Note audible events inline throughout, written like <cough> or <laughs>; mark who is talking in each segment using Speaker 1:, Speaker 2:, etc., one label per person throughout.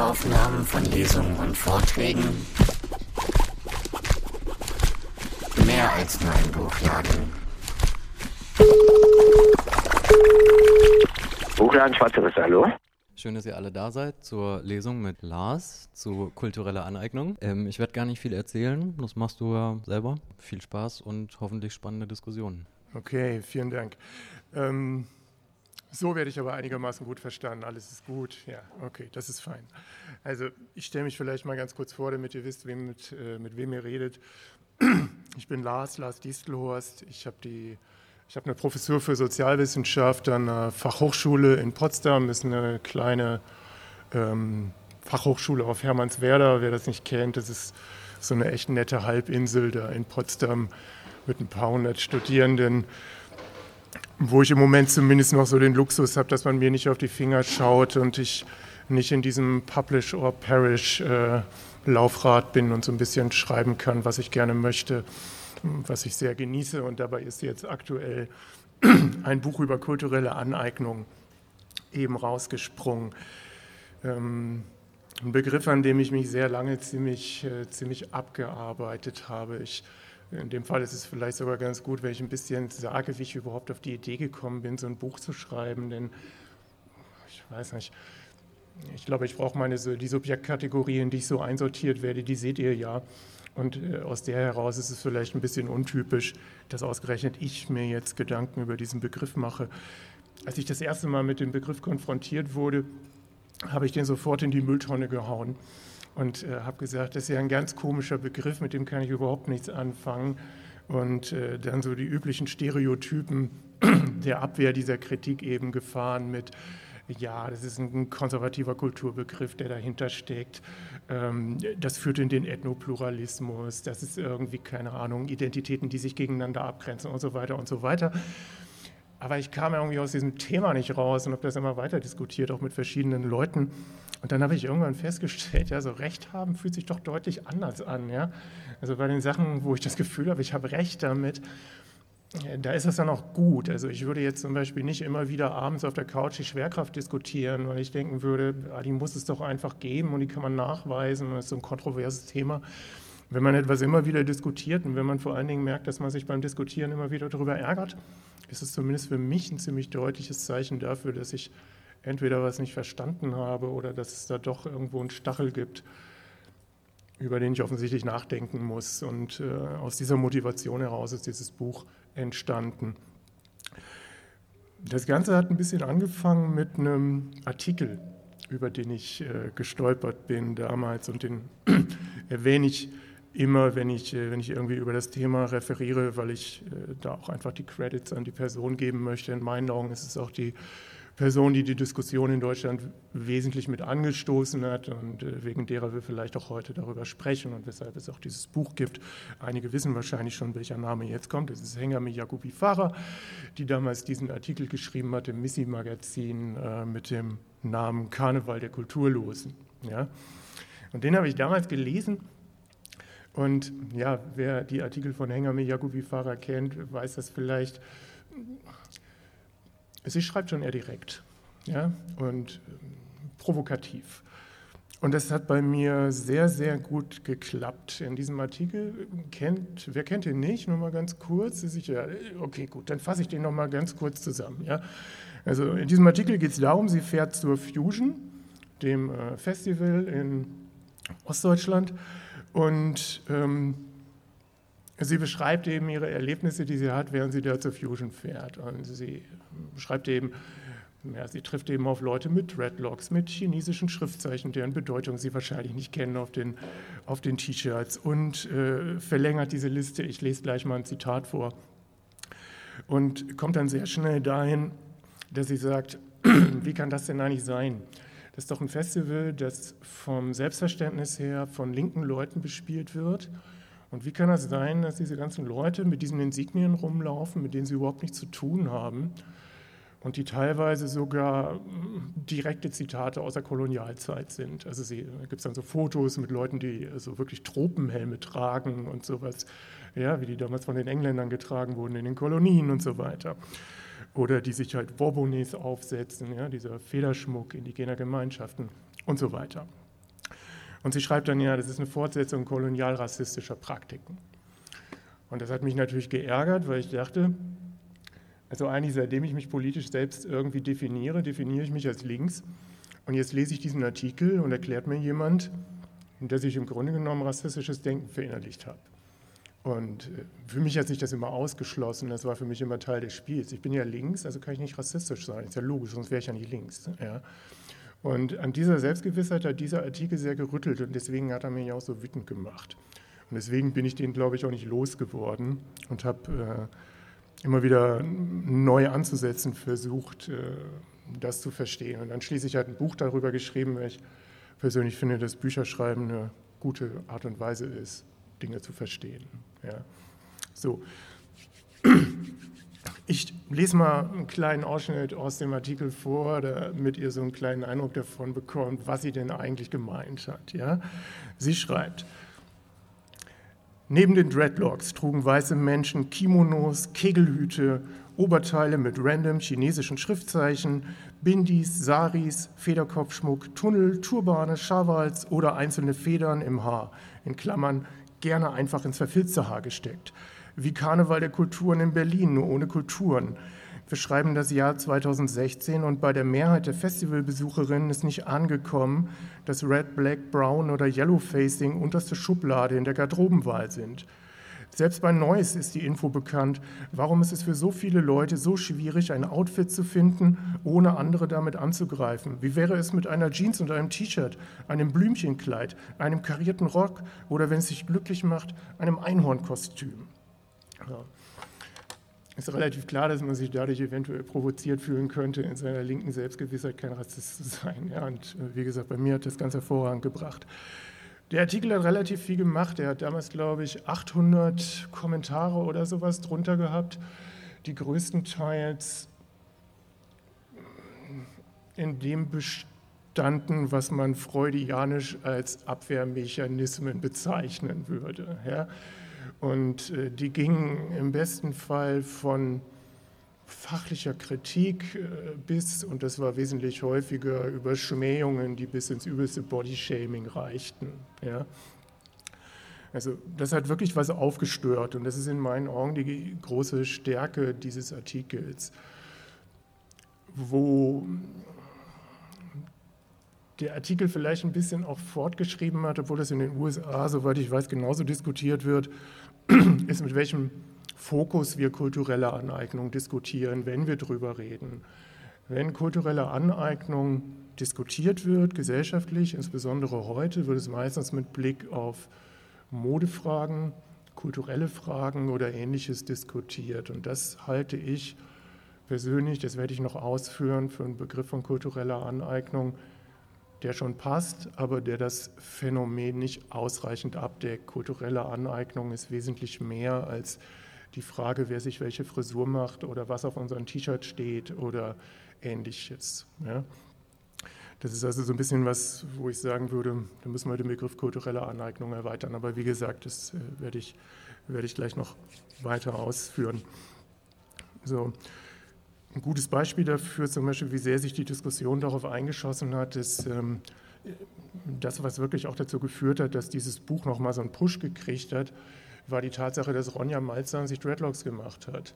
Speaker 1: Audioaufnahmen von Lesungen und Vorträgen. Mehr als nur ein Buchladen.
Speaker 2: Buchladen Schwarze Risse, hallo?
Speaker 3: Schön, dass ihr alle da seid zur Lesung mit Lars zu kultureller Aneignung. Ähm, ich werde gar nicht viel erzählen, das machst du ja selber. Viel Spaß und hoffentlich spannende Diskussionen.
Speaker 4: Okay, vielen Dank. Ähm, so werde ich aber einigermaßen gut verstanden. Alles ist gut. Ja, okay, das ist fein. Also ich stelle mich vielleicht mal ganz kurz vor, damit ihr wisst, wem, mit, äh, mit wem ihr redet. <clears throat> Ich bin Lars, Lars Distelhorst. Ich habe die eine Professur für Sozialwissenschaft an der Fachhochschule in Potsdam. Das ist eine kleine ähm, Fachhochschule auf Hermannswerder. Wer das nicht kennt, das ist so eine echt nette Halbinsel da in Potsdam mit ein paar hundert Studierenden wo ich im Moment zumindest noch so den Luxus habe, dass man mir nicht auf die Finger schaut und ich nicht in diesem Publish or Perish äh, Laufrad bin und so ein bisschen schreiben kann, was ich gerne möchte, was ich sehr genieße. Und dabei ist jetzt aktuell <clears throat> ein Buch über kulturelle Aneignung eben rausgesprungen. Ähm, ein Begriff, an dem ich mich sehr lange ziemlich, äh, ziemlich abgearbeitet habe. Ich in dem Fall ist es vielleicht sogar ganz gut, wenn ich ein bisschen sage, wie ich überhaupt auf die Idee gekommen bin, so ein Buch zu schreiben, denn ich weiß nicht, ich glaube, ich brauche meine die Subjektkategorien, die ich so einsortiert werde, die seht ihr ja. Und äh, aus der heraus ist es vielleicht ein bisschen untypisch, dass ausgerechnet ich mir jetzt Gedanken über diesen Begriff mache. Als ich das erste Mal mit dem Begriff konfrontiert wurde, habe ich den sofort in die Mülltonne gehauen und äh, habe gesagt, das ist ja ein ganz komischer Begriff, mit dem kann ich überhaupt nichts anfangen. Und äh, dann so die üblichen Stereotypen <clears throat> der Abwehr dieser Kritik eben gefahren mit, ja, das ist ein konservativer Kulturbegriff, der dahinter steckt. Ähm, das führt in den Ethnopluralismus, das ist irgendwie, keine Ahnung, Identitäten, die sich gegeneinander abgrenzen und so weiter und so weiter. Aber ich kam irgendwie aus diesem Thema nicht raus und habe das immer weiter diskutiert, auch mit verschiedenen Leuten. Und dann habe ich irgendwann festgestellt, ja, so Recht haben fühlt sich doch deutlich anders an. Ja? Also bei den Sachen, wo ich das Gefühl habe, ich habe Recht damit, da ist es dann auch gut. Also ich würde jetzt zum Beispiel nicht immer wieder abends auf der Couch die Schwerkraft diskutieren, weil ich denken würde, ah, die muss es doch einfach geben und die kann man nachweisen. Das ist so ein kontroverses Thema. Wenn man etwas immer wieder diskutiert und wenn man vor allen Dingen merkt, dass man sich beim Diskutieren immer wieder darüber ärgert, ist es zumindest für mich ein ziemlich deutliches Zeichen dafür, dass ich entweder was nicht verstanden habe oder dass es da doch irgendwo einen Stachel gibt, über den ich offensichtlich nachdenken muss. Und äh, aus dieser Motivation heraus ist dieses Buch entstanden. Das Ganze hat ein bisschen angefangen mit einem Artikel, über den ich äh, gestolpert bin damals und den <clears throat> erwähne ich immer, wenn ich, äh, wenn ich irgendwie über das Thema referiere, weil ich äh, da auch einfach die Credits an die Person geben möchte. In meinen Augen ist es auch die Person, die die Diskussion in Deutschland wesentlich mit angestoßen hat und äh, wegen derer wir vielleicht auch heute darüber sprechen und weshalb es auch dieses Buch gibt. Einige wissen wahrscheinlich schon, welcher Name jetzt kommt. Es ist Hengame Jakubi Farah, die damals diesen Artikel geschrieben hat im Missi-Magazin mit dem Namen Karneval der Kulturlosen. Ja? Und den habe ich damals gelesen. Und ja, wer die Artikel von Hengame Jakubi Farah kennt, weiß das vielleicht Sie schreibt schon eher direkt ja, und ähm, provokativ. Und das hat bei mir sehr, sehr gut geklappt. In diesem Artikel kennt, wer kennt ihn nicht? Nur mal ganz kurz. Ist sicher, okay, gut, dann fasse ich den noch mal ganz kurz zusammen. Ja? Also in diesem Artikel geht es darum, sie fährt zur Fusion, dem äh, Festival in Ostdeutschland, und ähm, Sie beschreibt eben ihre Erlebnisse, die sie hat, während sie da zur Fusion fährt. Und sie beschreibt eben, ja, sie trifft eben auf Leute mit Dreadlocks, mit chinesischen Schriftzeichen, deren Bedeutung sie wahrscheinlich nicht kennen auf den, auf den T-Shirts und äh, verlängert diese Liste. Ich lese gleich mal ein Zitat vor. Und kommt dann sehr schnell dahin, dass sie sagt, <clears throat> wie kann das denn eigentlich sein? Das ist doch ein Festival, das vom Selbstverständnis her von linken Leuten bespielt wird und wie kann das sein, dass diese ganzen Leute mit diesen Insignien rumlaufen, mit denen sie überhaupt nichts zu tun haben und die teilweise sogar hm, direkte Zitate aus der Kolonialzeit sind? Also da gibt es dann so Fotos mit Leuten, die so wirklich Tropenhelme tragen und sowas, ja, wie die damals von den Engländern getragen wurden in den Kolonien und so weiter. Oder die sich halt Bourbonnais aufsetzen, ja, dieser Federschmuck indigener Gemeinschaften und so weiter. Und sie schreibt dann ja, das ist eine Fortsetzung kolonialrassistischer Praktiken. Und das hat mich natürlich geärgert, weil ich dachte, also eigentlich seitdem ich mich politisch selbst irgendwie definiere, definiere ich mich als links. Und jetzt lese ich diesen Artikel und erklärt mir jemand, dass ich im Grunde genommen rassistisches Denken verinnerlicht habe. Und äh, für mich hat sich das immer ausgeschlossen, das war für mich immer Teil des Spiels. Ich bin ja links, also kann ich nicht rassistisch sein, ist ja logisch, sonst wäre ich ja nicht links. Ja. Und an dieser Selbstgewissheit hat dieser Artikel sehr gerüttelt und deswegen hat er mich auch so wütend gemacht. Und deswegen bin ich den, glaube ich, auch nicht losgeworden und habe äh, immer wieder neu anzusetzen versucht, äh, das zu verstehen. Und dann schließlich hat ein Buch darüber geschrieben, weil ich persönlich finde, dass Bücherschreiben eine gute Art und Weise ist, Dinge zu verstehen. Ja. So. Ich lese mal einen kleinen Ausschnitt aus dem Artikel vor, damit ihr so einen kleinen Eindruck davon bekommt, was sie denn eigentlich gemeint hat. Ja? Sie schreibt, Neben den Dreadlocks trugen weiße Menschen Kimonos, Kegelhüte, Oberteile mit random chinesischen Schriftzeichen, Bindis, Saris, Federkopfschmuck, Tunnel, Turbane, Schawals oder einzelne Federn im Haar, in Klammern gerne einfach ins verfilzte Haar gesteckt wie Karneval der Kulturen in Berlin, nur ohne Kulturen. Wir schreiben das Jahr 2016 und bei der Mehrheit der Festivalbesucherinnen ist nicht angekommen, dass Red, Black, Brown oder Yellow Facing unterste Schublade in der Garderobenwahl sind. Selbst bei Neues ist die Info bekannt. Warum ist es für so viele Leute so schwierig, ein Outfit zu finden, ohne andere damit anzugreifen? Wie wäre es mit einer Jeans und einem T-Shirt, einem Blümchenkleid, einem karierten Rock oder, wenn es sich glücklich macht, einem Einhornkostüm? Ja. Ist relativ klar, dass man sich dadurch eventuell provoziert fühlen könnte, in seiner linken Selbstgewissheit kein Rassist zu sein. Ja, und äh, wie gesagt, bei mir hat das ganz hervorragend gebracht. Der Artikel hat relativ viel gemacht. Er hat damals, glaube ich, 800 Kommentare oder sowas drunter gehabt, die größtenteils in dem bestanden, was man freudianisch als Abwehrmechanismen bezeichnen würde. Ja. Und äh, die gingen im besten Fall von fachlicher Kritik äh, bis, und das war wesentlich häufiger, über Schmähungen, die bis ins übelste Bodyshaming reichten. Ja. Also das hat wirklich was aufgestört und das ist in meinen Augen die große Stärke dieses Artikels, wo der Artikel vielleicht ein bisschen auch fortgeschrieben hat, obwohl das in den USA, soweit ich weiß, genauso diskutiert wird, <clears throat> ist, mit welchem Fokus wir kulturelle Aneignung diskutieren, wenn wir darüber reden. Wenn kulturelle Aneignung diskutiert wird, gesellschaftlich, insbesondere heute, wird es meistens mit Blick auf Modefragen, kulturelle Fragen oder ähnliches diskutiert. Und das halte ich persönlich, das werde ich noch ausführen, für einen Begriff von kultureller Aneignung, der schon passt, aber der das Phänomen nicht ausreichend abdeckt. Kulturelle Aneignung ist wesentlich mehr als die Frage, wer sich welche Frisur macht oder was auf unserem T-Shirt steht oder ähnliches. Ja. Das ist also so ein bisschen was, wo ich sagen würde, da müssen wir den Begriff kulturelle Aneignung erweitern. Aber wie gesagt, das äh, werde ich, werde ich gleich noch weiter ausführen. So. Ein gutes Beispiel dafür, zum Beispiel, wie sehr sich die Diskussion darauf eingeschossen hat, ist ähm, das, was wirklich auch dazu geführt hat, dass dieses Buch nochmal so einen Push gekriegt hat, war die Tatsache, dass Ronja Malzahn sich Dreadlocks gemacht hat.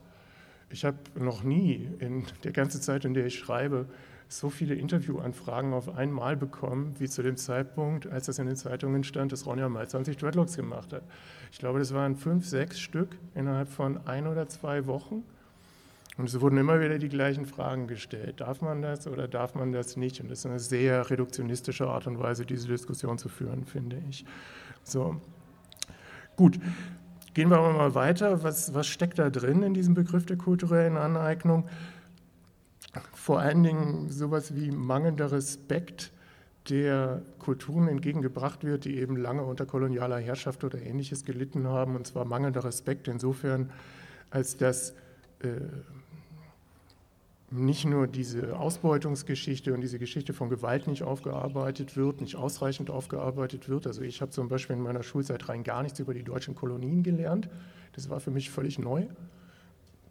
Speaker 4: Ich habe noch nie in der ganzen Zeit, in der ich schreibe, so viele Interviewanfragen auf einmal bekommen, wie zu dem Zeitpunkt, als das in den Zeitungen stand, dass Ronja Malzahn sich Dreadlocks gemacht hat. Ich glaube, das waren fünf, sechs Stück innerhalb von ein oder zwei Wochen. Und es wurden immer wieder die gleichen Fragen gestellt. Darf man das oder darf man das nicht? Und das ist eine sehr reduktionistische Art und Weise, diese Diskussion zu führen, finde ich. So, gut. Gehen wir aber mal weiter. Was, was steckt da drin in diesem Begriff der kulturellen Aneignung? Vor allen Dingen sowas wie mangelnder Respekt der Kulturen entgegengebracht wird, die eben lange unter kolonialer Herrschaft oder ähnliches gelitten haben. Und zwar mangelnder Respekt insofern, als dass äh, nicht nur diese Ausbeutungsgeschichte und diese Geschichte von Gewalt nicht aufgearbeitet wird, nicht ausreichend aufgearbeitet wird. Also ich habe zum Beispiel in meiner Schulzeit rein gar nichts über die deutschen Kolonien gelernt. Das war für mich völlig neu.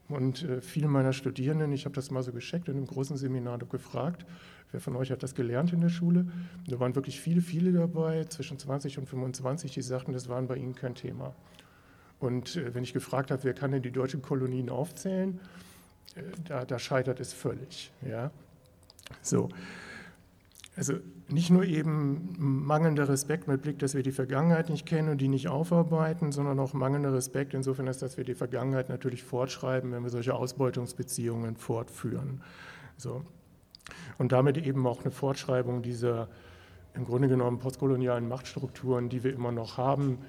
Speaker 4: Und äh, viele meiner Studierenden, ich habe das mal so gescheckt in einem großen Seminar gefragt, wer von euch hat das gelernt in der Schule? Da waren wirklich viele, viele dabei, zwischen 20 und 25, die sagten, das waren bei ihnen kein Thema. Und äh, wenn ich gefragt habe, wer kann denn die deutschen Kolonien aufzählen, äh, da, da, scheitert es völlig. Ja? So. Also nicht nur eben mangelnder Respekt mit Blick, dass wir die Vergangenheit nicht kennen und die nicht aufarbeiten, sondern auch mangelnder Respekt insofern, dass wir die Vergangenheit natürlich fortschreiben, wenn wir solche Ausbeutungsbeziehungen fortführen. So. Und damit eben auch eine Fortschreibung dieser im Grunde genommen postkolonialen Machtstrukturen, die wir immer noch haben,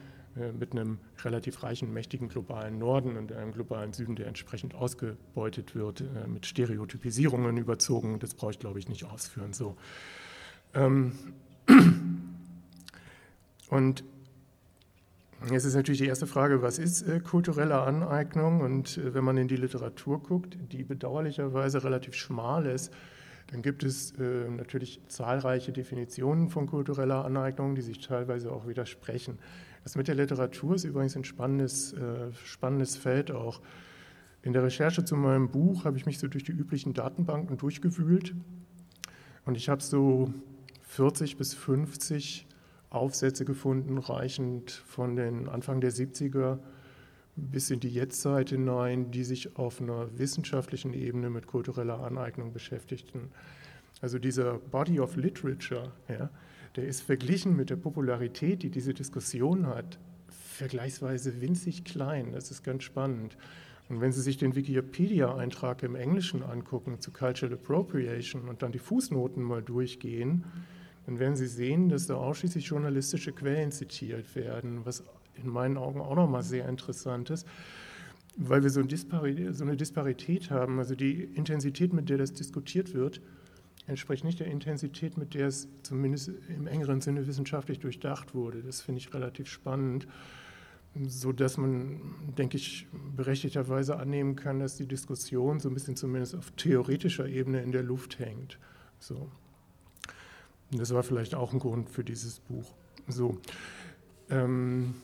Speaker 4: mit einem relativ reichen, mächtigen globalen Norden und einem globalen Süden, der entsprechend ausgebeutet wird, äh, mit Stereotypisierungen überzogen. Das brauche ich, glaube ich, nicht ausführen. So. Ähm, <clears throat> und jetzt ist natürlich die erste Frage, was ist äh, kulturelle Aneignung? Und äh, wenn man in die Literatur guckt, die bedauerlicherweise relativ schmal ist, dann gibt es äh, natürlich zahlreiche Definitionen von kultureller Aneignung, die sich teilweise auch widersprechen. Das mit der Literatur ist übrigens ein spannendes, äh, spannendes Feld auch. In der Recherche zu meinem Buch habe ich mich so durch die üblichen Datenbanken durchgewühlt und ich habe so 40 bis 50 Aufsätze gefunden, reichend von den Anfang der 70er bis in die Jetztzeit hinein, die sich auf einer wissenschaftlichen Ebene mit kultureller Aneignung beschäftigten. Also dieser Body of Literature, ja, der ist verglichen mit der Popularität, die diese Diskussion hat, vergleichsweise winzig klein. Das ist ganz spannend. Und wenn Sie sich den Wikipedia-Eintrag im Englischen angucken zu Cultural Appropriation und dann die Fußnoten mal durchgehen, dann werden Sie sehen, dass da ausschließlich journalistische Quellen zitiert werden, was in meinen Augen auch nochmal sehr interessant ist, weil wir so, ein so eine Disparität haben. Also die Intensität, mit der das diskutiert wird, entspricht nicht der Intensität, mit der es zumindest im engeren Sinne wissenschaftlich durchdacht wurde. Das finde ich relativ spannend, sodass man, denke ich, berechtigterweise annehmen kann, dass die Diskussion so ein bisschen zumindest auf theoretischer Ebene in der Luft hängt. So. Das war vielleicht auch ein Grund für dieses Buch. So. Ähm,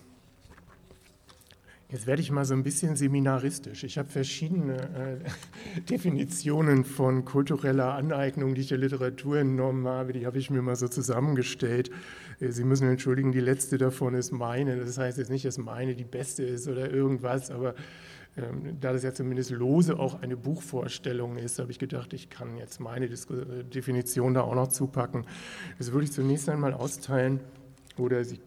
Speaker 4: Jetzt werde ich mal so ein bisschen seminaristisch. Ich habe verschiedene äh, <laughs> Definitionen von kultureller Aneignung, die ich der Literatur entnommen habe, die habe ich mir mal so zusammengestellt. Äh, Sie müssen entschuldigen, die letzte davon ist meine. Das heißt jetzt nicht, dass meine die beste ist oder irgendwas, aber ähm, da das ja zumindest lose auch eine Buchvorstellung ist, habe ich gedacht, ich kann jetzt meine Disku Definition da auch noch zupacken. Das würde ich zunächst einmal austeilen oder Sie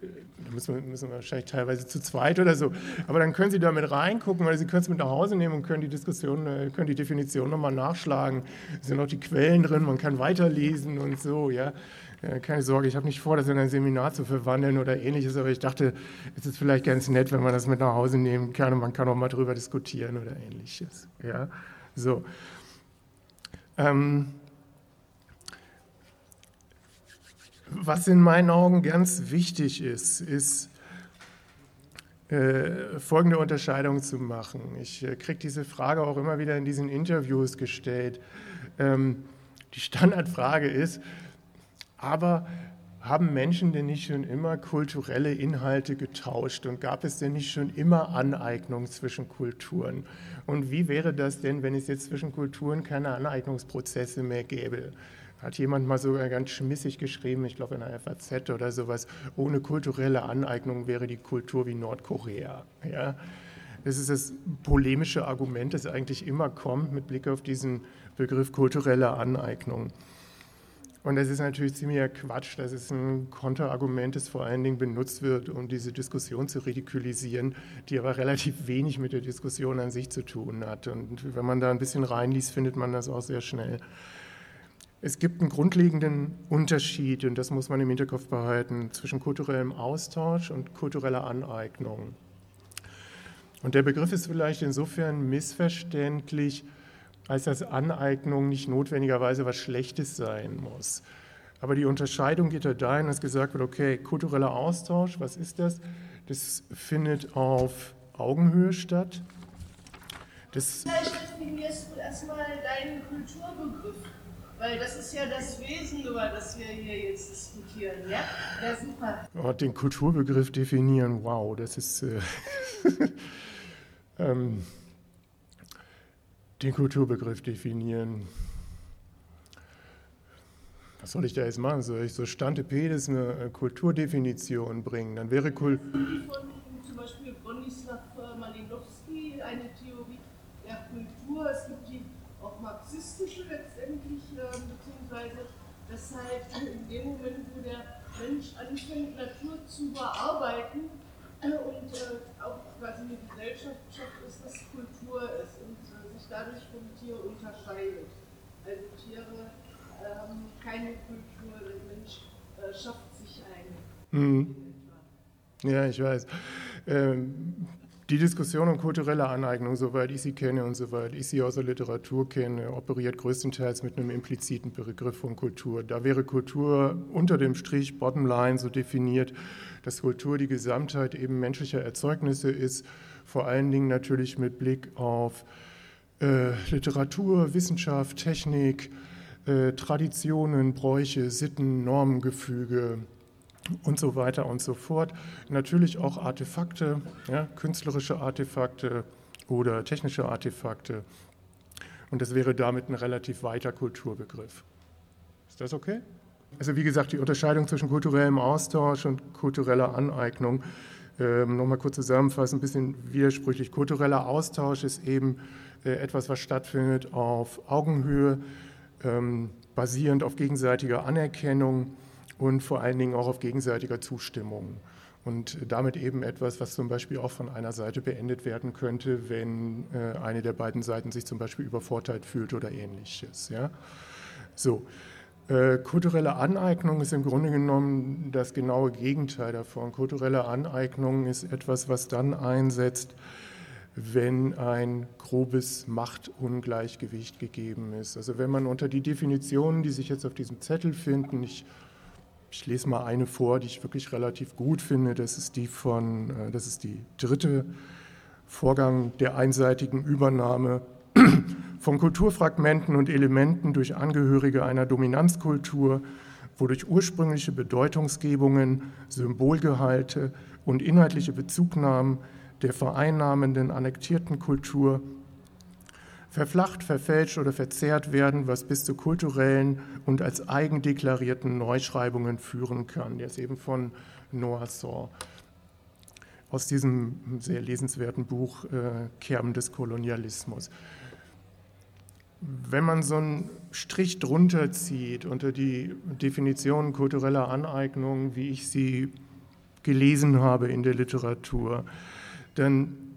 Speaker 4: da müssen wir, müssen wir wahrscheinlich teilweise zu zweit oder so. Aber dann können Sie da mit reingucken oder Sie können es mit nach Hause nehmen und können die Diskussion, äh, können die Definition nochmal nachschlagen. Es sind auch die Quellen drin, man kann weiterlesen und so, ja. Keine Sorge, ich habe nicht vor, das in ein Seminar zu verwandeln oder ähnliches, aber ich dachte, es ist vielleicht ganz nett, wenn man das mit nach Hause nehmen kann und man kann auch mal drüber diskutieren oder ähnliches. Ja, so. Ähm, Was in meinen Augen ganz wichtig ist, ist äh, folgende Unterscheidung zu machen. Ich äh, kriege diese Frage auch immer wieder in diesen Interviews gestellt. Ähm, die Standardfrage ist, aber haben Menschen denn nicht schon immer kulturelle Inhalte getauscht und gab es denn nicht schon immer Aneignung zwischen Kulturen? Und wie wäre das denn, wenn es jetzt zwischen Kulturen keine Aneignungsprozesse mehr gäbe? Hat jemand mal sogar ganz schmissig geschrieben, ich glaube in der FAZ oder sowas, ohne kulturelle Aneignung wäre die Kultur wie Nordkorea. Ja? Das ist das polemische Argument, das eigentlich immer kommt mit Blick auf diesen Begriff kulturelle Aneignung. Und das ist natürlich ziemlicher Quatsch, dass es ein Konterargument das vor allen Dingen benutzt wird, um diese Diskussion zu ridikulisieren, die aber relativ wenig mit der Diskussion an sich zu tun hat. Und wenn man da ein bisschen reinliest, findet man das auch sehr schnell. Es gibt einen grundlegenden Unterschied, und das muss man im Hinterkopf behalten, zwischen kulturellem Austausch und kultureller Aneignung. Und der Begriff ist vielleicht insofern missverständlich, als dass Aneignung nicht notwendigerweise was Schlechtes sein muss. Aber die Unterscheidung geht da dahin, dass gesagt wird, okay, kultureller Austausch, was ist das? Das findet auf Augenhöhe statt.
Speaker 2: Das Vielleicht definierst du erstmal deinen Kulturbegriff. Weil das ist ja das Wesen, über das wir hier jetzt diskutieren. Ja, ja super.
Speaker 4: Oh, den Kulturbegriff definieren, wow, das ist. Äh, <laughs> ähm, Den Kulturbegriff definieren. Was soll ich da jetzt machen? Soll ich so Stante Pedes eine äh, Kulturdefinition bringen? Dann wäre
Speaker 2: von zum Beispiel Bronislaw Malinowski, eine Theorie der Kultur. Es gibt marxistische letztendlich, äh, beziehungsweise das heißt, in dem Moment, wo der Mensch anfängt, Natur zu bearbeiten äh, und äh, auch quasi eine Gesellschaft schafft, ist, dass Kultur ist und äh, sich dadurch vom Tier unterscheidet. Also Tiere haben keine Kultur, der Mensch äh, schafft sich eine.
Speaker 4: Mhm. Ja, ich weiß. Ähm, die Diskussion um kulturelle Aneignung, soweit ich sie kenne und soweit ich sie aus der Literatur kenne, operiert größtenteils mit einem impliziten Begriff von Kultur. Da wäre Kultur unter dem Strich Bottomline so definiert, dass Kultur die Gesamtheit eben menschlicher Erzeugnisse ist, vor allen Dingen natürlich mit Blick auf äh, Literatur, Wissenschaft, Technik, äh, Traditionen, Bräuche, Sitten, Normengefüge, und so weiter und so fort. Natürlich auch Artefakte, ja, künstlerische Artefakte oder technische Artefakte. Und das wäre damit ein relativ weiter Kulturbegriff. Ist das okay? Also wie gesagt, die Unterscheidung zwischen kulturellem Austausch und kultureller Aneignung, ähm, nochmal kurz zusammenfassen, ein bisschen widersprüchlich. Kultureller Austausch ist eben äh, etwas, was stattfindet auf Augenhöhe, ähm, basierend auf gegenseitiger Anerkennung und vor allen Dingen auch auf gegenseitiger Zustimmung. Und damit eben etwas, was zum Beispiel auch von einer Seite beendet werden könnte, wenn äh, eine der beiden Seiten sich zum Beispiel übervorteilt fühlt oder ähnliches. Ja? So. Äh, kulturelle Aneignung ist im Grunde genommen das genaue Gegenteil davon. Kulturelle Aneignung ist etwas, was dann einsetzt, wenn ein grobes Machtungleichgewicht gegeben ist. Also wenn man unter die Definitionen, die sich jetzt auf diesem Zettel finden, ich ich lese mal eine vor, die ich wirklich relativ gut finde. Das ist die von, äh, das ist die dritte Vorgang der einseitigen Übernahme <clears throat> von Kulturfragmenten und Elementen durch Angehörige einer Dominanzkultur, wodurch ursprüngliche Bedeutungsgebungen, Symbolgehalte und inhaltliche Bezugnahmen der vereinnahmenden annektierten Kultur verflacht, verfälscht oder verzerrt werden, was bis zu kulturellen und als eigendeklarierten Neuschreibungen führen kann. Der ist eben von Noah Saw aus diesem sehr lesenswerten Buch äh, Kerben des Kolonialismus. Wenn man so einen Strich drunter zieht unter die Definition kultureller Aneignung, wie ich sie gelesen habe in der Literatur, dann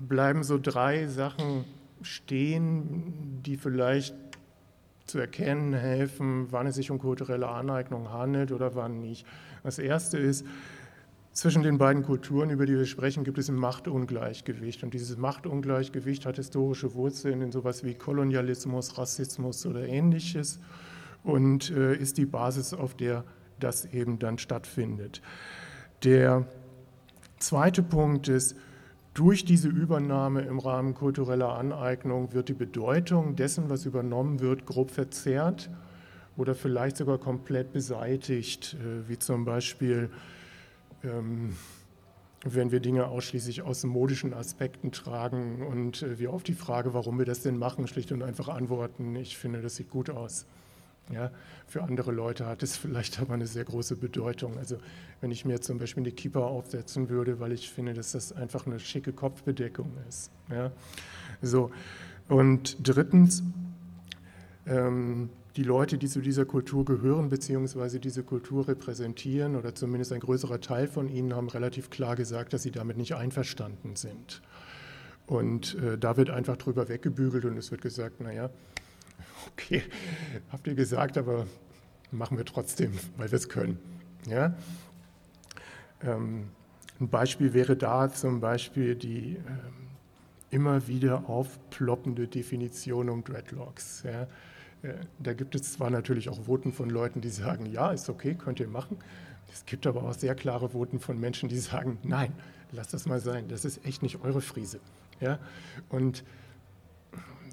Speaker 4: bleiben so drei Sachen stehen, die vielleicht zu erkennen helfen, wann es sich um kulturelle Aneignung handelt oder wann nicht. Das erste ist, zwischen den beiden Kulturen, über die wir sprechen, gibt es ein Machtungleichgewicht. Und dieses Machtungleichgewicht hat historische Wurzeln in sowas wie Kolonialismus, Rassismus oder ähnliches und äh, ist die Basis, auf der das eben dann stattfindet. Der zweite Punkt ist, durch diese Übernahme im Rahmen kultureller Aneignung wird die Bedeutung dessen, was übernommen wird, grob verzerrt oder vielleicht sogar komplett beseitigt, äh, wie zum Beispiel, ähm, wenn wir Dinge ausschließlich aus modischen Aspekten tragen und äh, wir auf die Frage, warum wir das denn machen, schlicht und einfach antworten, ich finde, das sieht gut aus. Ja, für andere Leute hat es <laughs> vielleicht aber eine sehr große Bedeutung. Also wenn ich mir zum Beispiel eine Kippa aufsetzen würde, weil ich finde, dass das einfach eine schicke Kopfbedeckung ist. Ja, so. Und drittens, ähm, die Leute, die zu dieser Kultur gehören, beziehungsweise diese Kultur repräsentieren, oder zumindest ein größerer Teil von ihnen, haben relativ klar gesagt, dass sie damit nicht einverstanden sind. Und äh, da wird einfach drüber weggebügelt und es wird gesagt, naja, okay, habt ihr gesagt, aber machen wir trotzdem, weil wir es können. Ja? Ähm, ein Beispiel wäre da zum Beispiel die ähm, immer wieder aufploppende Definition um Dreadlocks. Ja? Äh, da gibt es zwar natürlich auch Voten von Leuten, die sagen, ja, ist okay, könnt ihr machen. Es gibt aber auch sehr klare Voten von Menschen, die sagen, nein, lasst das mal sein, das ist echt nicht eure Friese. Ja? Und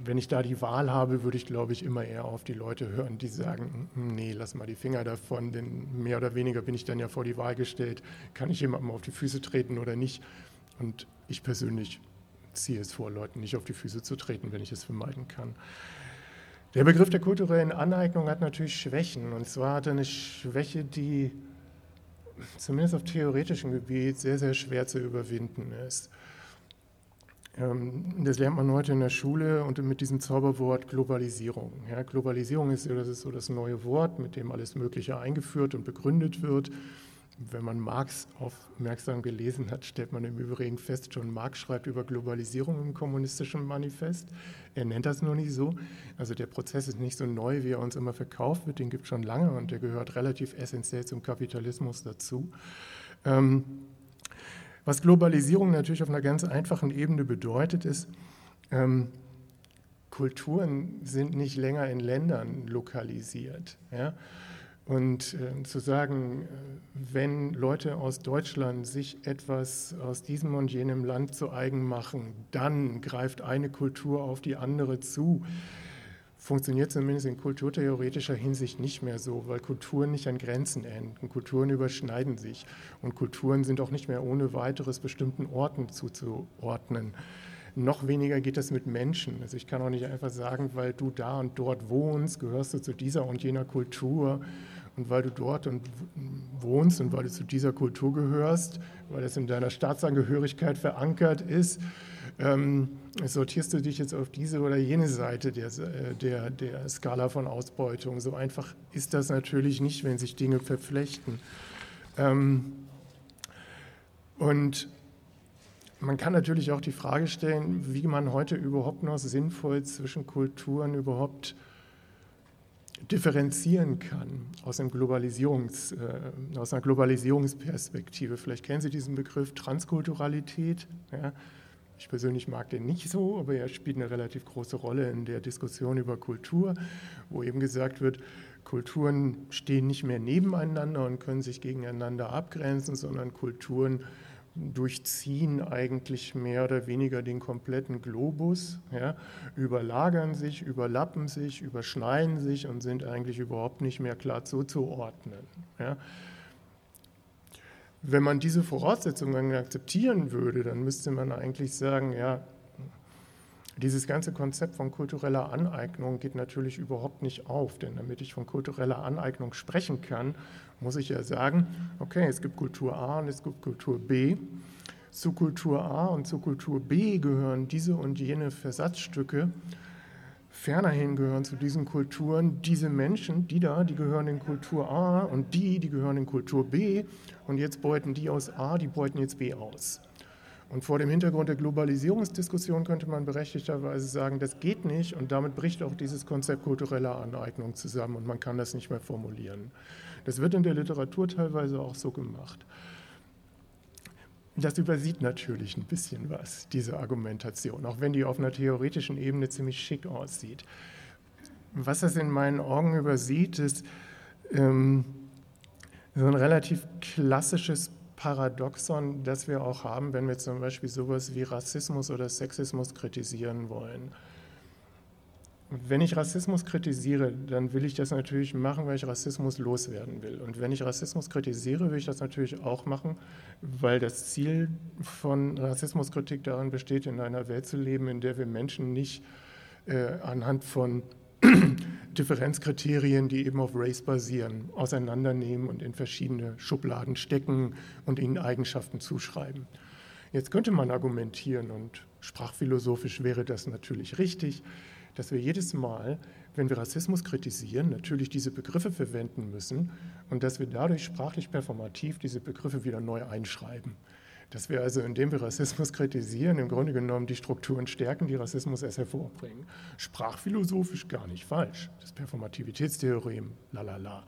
Speaker 4: wenn ich da die Wahl habe, würde ich, glaube ich, immer eher auf die Leute hören, die sagen, hm, nee, lass mal die Finger davon, denn mehr oder weniger bin ich dann ja vor die Wahl gestellt, kann ich jemandem auf die Füße treten oder nicht. Und ich persönlich ziehe es vor, Leuten nicht auf die Füße zu treten, wenn ich es vermeiden kann. Der Begriff der kulturellen Aneignung hat natürlich Schwächen. Und zwar hat er eine Schwäche, die zumindest auf theoretischem Gebiet sehr, sehr schwer zu überwinden ist. Ähm, das lernt man heute in der Schule und mit diesem Zauberwort Globalisierung. Ja, Globalisierung ist, das ist so das neue Wort, mit dem alles Mögliche eingeführt und begründet wird. Wenn man Marx aufmerksam gelesen hat, stellt man im Übrigen fest, schon Marx schreibt über Globalisierung im kommunistischen Manifest. Er nennt das nur nicht so. Also der Prozess ist nicht so neu, wie er uns immer verkauft wird. Den gibt es schon lange und der gehört relativ essentiell zum Kapitalismus dazu. Ähm, was Globalisierung natürlich auf einer ganz einfachen Ebene bedeutet, ist, ähm, Kulturen sind nicht länger in Ländern lokalisiert. Ja? Und äh, zu sagen, äh, wenn Leute aus Deutschland sich etwas aus diesem und jenem Land zu eigen machen, dann greift eine Kultur auf die andere zu, funktioniert zumindest in kulturtheoretischer Hinsicht nicht mehr so, weil Kulturen nicht an Grenzen enden. Kulturen überschneiden sich und Kulturen sind auch nicht mehr ohne weiteres bestimmten Orten zuzuordnen. Noch weniger geht das mit Menschen. Also ich kann auch nicht einfach sagen, weil du da und dort wohnst, gehörst du zu dieser und jener Kultur und weil du dort und wohnst und weil du zu dieser Kultur gehörst, weil das in deiner Staatsangehörigkeit verankert ist, ähm, sortierst du dich jetzt auf diese oder jene Seite der, äh, der, der Skala von Ausbeutung. So einfach ist das natürlich nicht, wenn sich Dinge verflechten. Ähm, und man kann natürlich auch die Frage stellen, wie man heute überhaupt noch sinnvoll zwischen Kulturen überhaupt differenzieren kann aus, Globalisierungs, äh, aus einer Globalisierungsperspektive. Vielleicht kennen Sie diesen Begriff Transkulturalität. Ja. Ich persönlich mag den nicht so, aber er spielt eine relativ große Rolle in der Diskussion über Kultur, wo eben gesagt wird, Kulturen stehen nicht mehr nebeneinander und können sich gegeneinander abgrenzen, sondern Kulturen durchziehen eigentlich mehr oder weniger den kompletten Globus, ja, überlagern sich, überlappen sich, überschneiden sich und sind eigentlich überhaupt nicht mehr klar zuzuordnen. Ja. Wenn man diese Voraussetzungen akzeptieren würde, dann müsste man eigentlich sagen, ja, dieses ganze Konzept von kultureller Aneignung geht natürlich überhaupt nicht auf, denn damit ich von kultureller Aneignung sprechen kann, muss ich ja sagen, okay, es gibt Kultur A und es gibt Kultur B. Zu Kultur A und zu Kultur B gehören diese und jene Versatzstücke. Fernerhin gehören zu diesen Kulturen diese Menschen, die da, die gehören in Kultur A und die, die gehören in Kultur B. Und jetzt beuten die aus A, die beuten jetzt B aus. Und vor dem Hintergrund der Globalisierungsdiskussion könnte man berechtigterweise sagen, das geht nicht und damit bricht auch dieses Konzept kultureller Aneignung zusammen und man kann das nicht mehr formulieren. Das wird in der Literatur teilweise auch so gemacht. Das übersieht natürlich ein bisschen was, diese Argumentation, auch wenn die auf einer theoretischen Ebene ziemlich schick aussieht. Was das in meinen Augen übersieht, ist ähm, so ein relativ klassisches Paradoxon, das wir auch haben, wenn wir zum Beispiel sowas wie Rassismus oder Sexismus kritisieren wollen. Wenn ich Rassismus kritisiere, dann will ich das natürlich machen, weil ich Rassismus loswerden will. Und wenn ich Rassismus kritisiere, will ich das natürlich auch machen, weil das Ziel von Rassismuskritik darin besteht, in einer Welt zu leben, in der wir Menschen nicht äh, anhand von <clears throat> Differenzkriterien, die eben auf Race basieren, auseinandernehmen und in verschiedene Schubladen stecken und ihnen Eigenschaften zuschreiben. Jetzt könnte man argumentieren, und sprachphilosophisch wäre das natürlich richtig, dass wir jedes Mal, wenn wir Rassismus kritisieren, natürlich diese Begriffe verwenden müssen und dass wir dadurch sprachlich performativ diese Begriffe wieder neu einschreiben. Dass wir also, indem wir Rassismus kritisieren, im Grunde genommen die Strukturen stärken, die Rassismus erst hervorbringen. Sprachphilosophisch gar nicht falsch. Das Performativitätstheorem, lalala.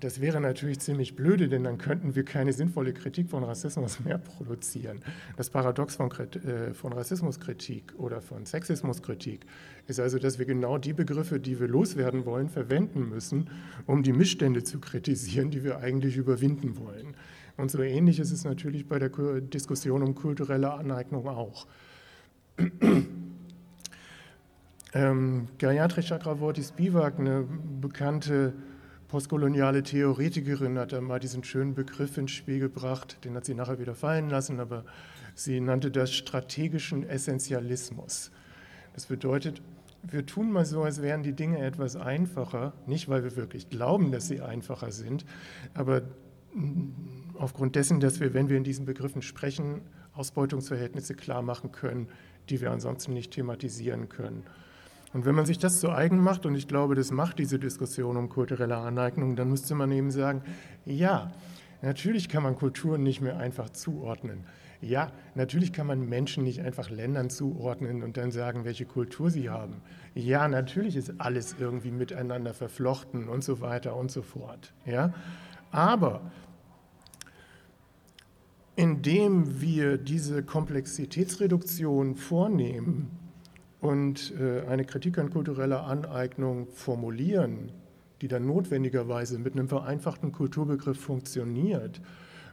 Speaker 4: Das wäre natürlich ziemlich blöde, denn dann könnten wir keine sinnvolle Kritik von Rassismus mehr produzieren. Das Paradox von, äh, von, Rassismuskritik oder von Sexismuskritik ist also, dass wir genau die Begriffe, die wir loswerden wollen, verwenden müssen, um die Missstände zu kritisieren, die wir eigentlich überwinden wollen. Und so ähnlich ist es natürlich bei der Diskussion um kulturelle Aneignung auch. <clears throat> ähm, Gayatri Chakravorty Spivak, eine bekannte postkoloniale Theoretikerin, hat einmal diesen schönen Begriff ins Spiel gebracht, den hat sie nachher wieder fallen lassen, aber Sie nannte das strategischen Essentialismus. Das bedeutet, wir tun mal so, als wären die Dinge etwas einfacher, nicht weil wir wirklich glauben, dass sie einfacher sind, aber aufgrund dessen, dass wir, wenn wir in diesen Begriffen sprechen, Ausbeutungsverhältnisse klar machen können, die wir ansonsten nicht thematisieren können. Und wenn man sich das zu eigen macht, und ich glaube, das macht diese Diskussion um kulturelle Aneignung, dann müsste man eben sagen, ja, natürlich kann man Kulturen nicht mehr einfach zuordnen. Ja, natürlich kann man Menschen nicht einfach Ländern zuordnen und dann sagen, welche Kultur sie haben. Ja, natürlich ist alles irgendwie miteinander verflochten und so weiter und so fort. Ja, aber indem wir diese Komplexitätsreduktion vornehmen und äh, eine Kritik an kultureller Aneignung formulieren, die dann notwendigerweise mit einem vereinfachten Kulturbegriff funktioniert,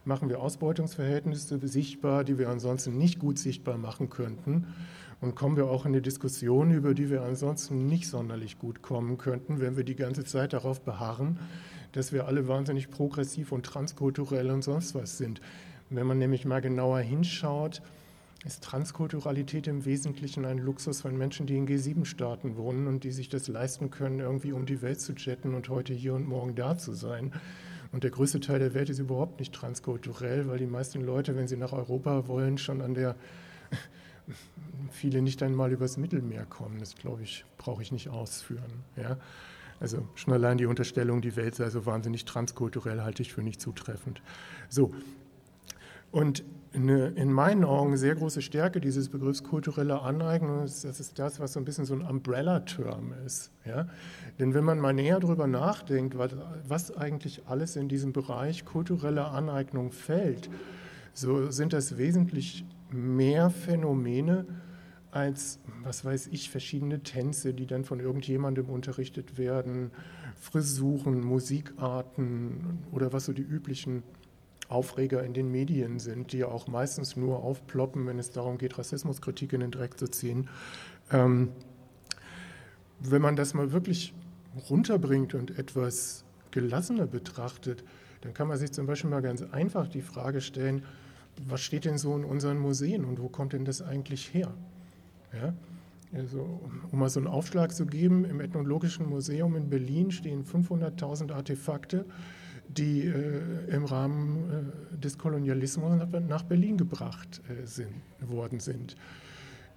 Speaker 4: machen wir Ausbeutungsverhältnisse sichtbar, die wir ansonsten nicht gut sichtbar machen könnten. Und kommen wir auch in eine Diskussion, über die wir ansonsten nicht sonderlich gut kommen könnten, wenn wir die ganze Zeit darauf beharren, dass wir alle wahnsinnig progressiv und transkulturell und sonst was sind. Wenn man nämlich mal genauer hinschaut, ist Transkulturalität im Wesentlichen ein Luxus von Menschen, die in G7-Staaten wohnen und die sich das leisten können, irgendwie um die Welt zu jetten und heute hier und morgen da zu sein. Und der größte Teil der Welt ist überhaupt nicht transkulturell, weil die meisten Leute, wenn sie nach Europa wollen, schon an der <laughs> viele nicht einmal übers Mittelmeer kommen. Das glaube ich, brauche ich nicht ausführen. Ja? Also schon allein die Unterstellung, die Welt sei so wahnsinnig transkulturell, halte ich für nicht zutreffend. So. Und eine, in meinen Augen sehr große Stärke dieses Begriffs kulturelle Aneignung ist, das ist das, was so ein bisschen so ein Umbrella-Term ist. Ja? Denn wenn man mal näher darüber nachdenkt, was, was eigentlich alles in diesem Bereich kulturelle Aneignung fällt, so sind das wesentlich mehr Phänomene als, was weiß ich, verschiedene Tänze, die dann von irgendjemandem unterrichtet werden, Frisuren, Musikarten oder was so die üblichen Aufreger in den Medien sind, die ja auch meistens nur aufploppen, wenn es darum geht, Rassismuskritik in den Dreck zu ziehen. Ähm, wenn man das mal wirklich runterbringt und etwas gelassener betrachtet, dann kann man sich zum Beispiel mal ganz einfach die Frage stellen, was steht denn so in unseren Museen und wo kommt denn das eigentlich her? Ja? Also, um mal so einen Aufschlag zu geben, im Ethnologischen Museum in Berlin stehen 500.000 Artefakte, die äh, im Rahmen äh, des Kolonialismus nach Berlin gebracht äh, sind, worden sind.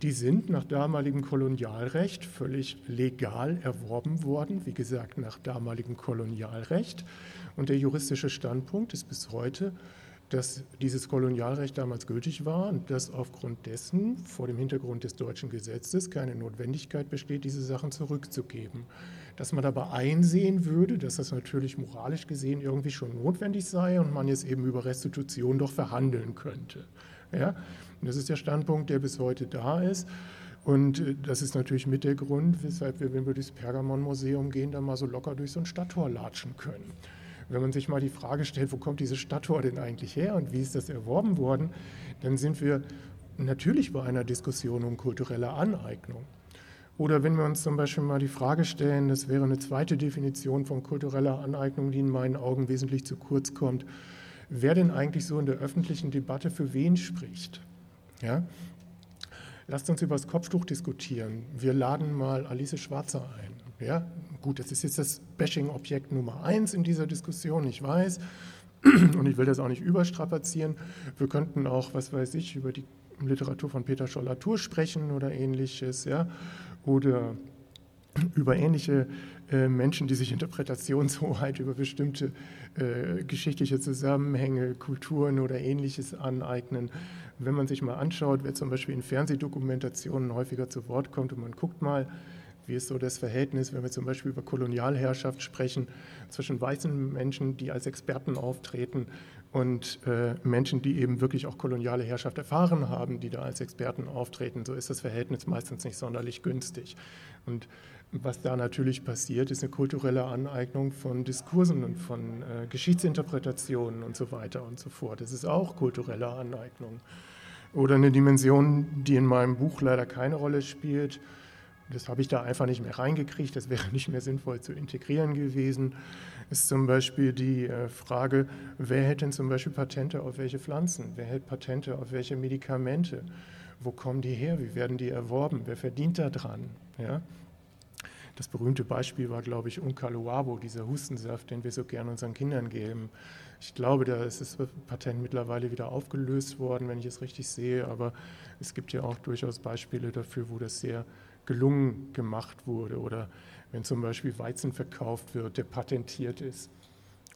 Speaker 4: Die sind nach damaligem Kolonialrecht völlig legal erworben worden, wie gesagt, nach damaligem Kolonialrecht. Und der juristische Standpunkt ist bis heute, dass dieses Kolonialrecht damals gültig war und dass aufgrund dessen vor dem Hintergrund des deutschen Gesetzes keine Notwendigkeit besteht, diese Sachen zurückzugeben dass man aber einsehen würde, dass das natürlich moralisch gesehen irgendwie schon notwendig sei und man jetzt eben über Restitution doch verhandeln könnte. Ja? Und das ist der Standpunkt, der bis heute da ist. Und äh, das ist natürlich mit der Grund, weshalb wir, wenn wir durchs Pergamon-Museum gehen, dann mal so locker durch so ein Stadttor latschen können. Wenn man sich mal die Frage stellt, wo kommt dieses Stadttor denn eigentlich her und wie ist das erworben worden, dann sind wir natürlich bei einer Diskussion um kulturelle Aneignung. Oder wenn wir uns zum Beispiel mal die Frage stellen, das wäre eine zweite Definition von kultureller Aneignung, die in meinen Augen wesentlich zu kurz kommt, wer denn eigentlich so in der öffentlichen Debatte für wen spricht. Ja? Lasst uns über das Kopftuch diskutieren. Wir laden mal Alice Schwarzer ein. Ja? Gut, das ist jetzt das Bashing-Objekt Nummer eins in dieser Diskussion, ich weiß. <clears throat> Und ich will das auch nicht überstrapazieren. Wir könnten auch, was weiß ich, über die Literatur von Peter Scholl-Latour sprechen oder ähnliches. Ja? Oder über ähnliche äh, Menschen, die sich Interpretationshoheit <laughs> über bestimmte äh, geschichtliche Zusammenhänge, Kulturen oder ähnliches aneignen. Wenn man sich mal anschaut, wer zum Beispiel in Fernsehdokumentationen häufiger zu Wort kommt und man guckt mal, wie ist so das Verhältnis, wenn wir zum Beispiel über Kolonialherrschaft sprechen, zwischen weißen Menschen, die als Experten auftreten und äh, Menschen, die eben wirklich auch koloniale Herrschaft erfahren haben, die da als Experten auftreten. So ist das Verhältnis meistens nicht sonderlich günstig. Und was da natürlich passiert, ist eine kulturelle Aneignung von Diskursen und von äh, Geschichtsinterpretationen und so weiter und so fort. Das ist auch kulturelle Aneignung. Oder eine Dimension, die in meinem Buch leider keine Rolle spielt. Das habe ich da einfach nicht mehr reingekriegt. Das wäre nicht mehr sinnvoll zu integrieren gewesen ist zum Beispiel die äh, Frage, wer hält denn zum Beispiel Patente auf welche Pflanzen? Wer hält Patente auf welche Medikamente? Wo kommen die her? Wie werden die erworben? Wer verdient daran? Ja? Das berühmte Beispiel war, glaube ich, Unkaluabo, dieser Hustensaft, den wir so gern unseren Kindern geben. Ich glaube, da ist das Patent mittlerweile wieder aufgelöst worden, wenn ich es richtig sehe, aber es gibt ja auch durchaus Beispiele dafür, wo das sehr gelungen gemacht wurde oder wenn zum Beispiel Weizen verkauft wird, der patentiert ist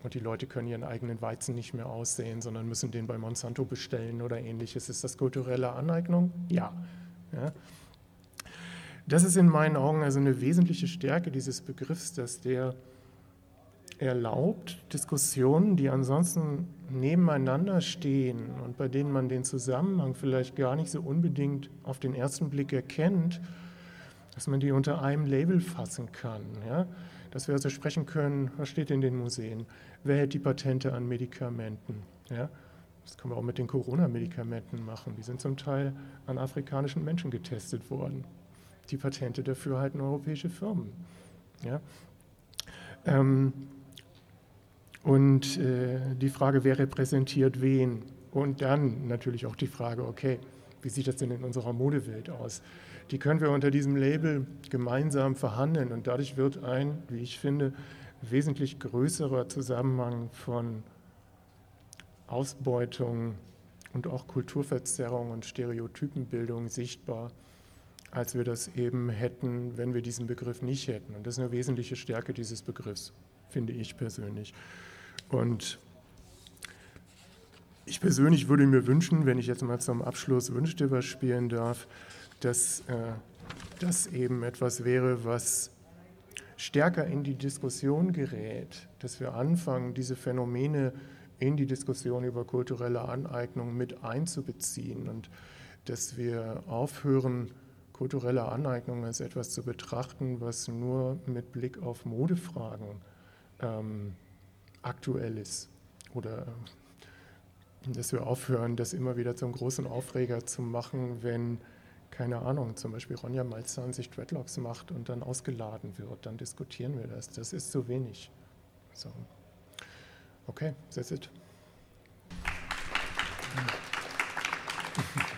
Speaker 4: und die Leute können ihren eigenen Weizen nicht mehr aussehen, sondern müssen den bei Monsanto bestellen oder ähnliches. Ist das kulturelle Aneignung? Ja. ja. Das ist in meinen Augen also eine wesentliche Stärke dieses Begriffs, dass der erlaubt, Diskussionen, die ansonsten nebeneinander stehen und bei denen man den Zusammenhang vielleicht gar nicht so unbedingt auf den ersten Blick erkennt, dass man die unter einem Label fassen kann. Ja? Dass wir also sprechen können, was steht in den Museen, wer hält die Patente an Medikamenten. Ja? Das können wir auch mit den Corona-Medikamenten machen. Die sind zum Teil an afrikanischen Menschen getestet worden. Die Patente dafür halten europäische Firmen. Ja? Ähm, und äh, die Frage, wer repräsentiert wen? Und dann natürlich auch die Frage, okay, wie sieht das denn in unserer Modewelt aus? Die können wir unter diesem Label gemeinsam verhandeln und dadurch wird ein, wie ich finde, wesentlich größerer Zusammenhang von Ausbeutung und auch Kulturverzerrung und Stereotypenbildung sichtbar, als wir das eben hätten, wenn wir diesen Begriff nicht hätten. Und das ist eine wesentliche Stärke dieses Begriffs, finde ich persönlich. Und ich persönlich würde mir wünschen, wenn ich jetzt mal zum Abschluss Wünschte was spielen darf, dass äh, das eben etwas wäre, was stärker in die Diskussion gerät, dass wir anfangen, diese Phänomene in die Diskussion über kulturelle Aneignung mit einzubeziehen und dass wir aufhören, kulturelle Aneignung als etwas zu betrachten, was nur mit Blick auf Modefragen ähm, aktuell ist. Oder dass wir aufhören, das immer wieder zum großen Aufreger zu machen, wenn keine Ahnung, zum Beispiel Ronja Malzahn sich Dreadlocks macht und dann ausgeladen wird, dann diskutieren wir das. Das ist zu wenig. So. Okay, that's it. <laughs>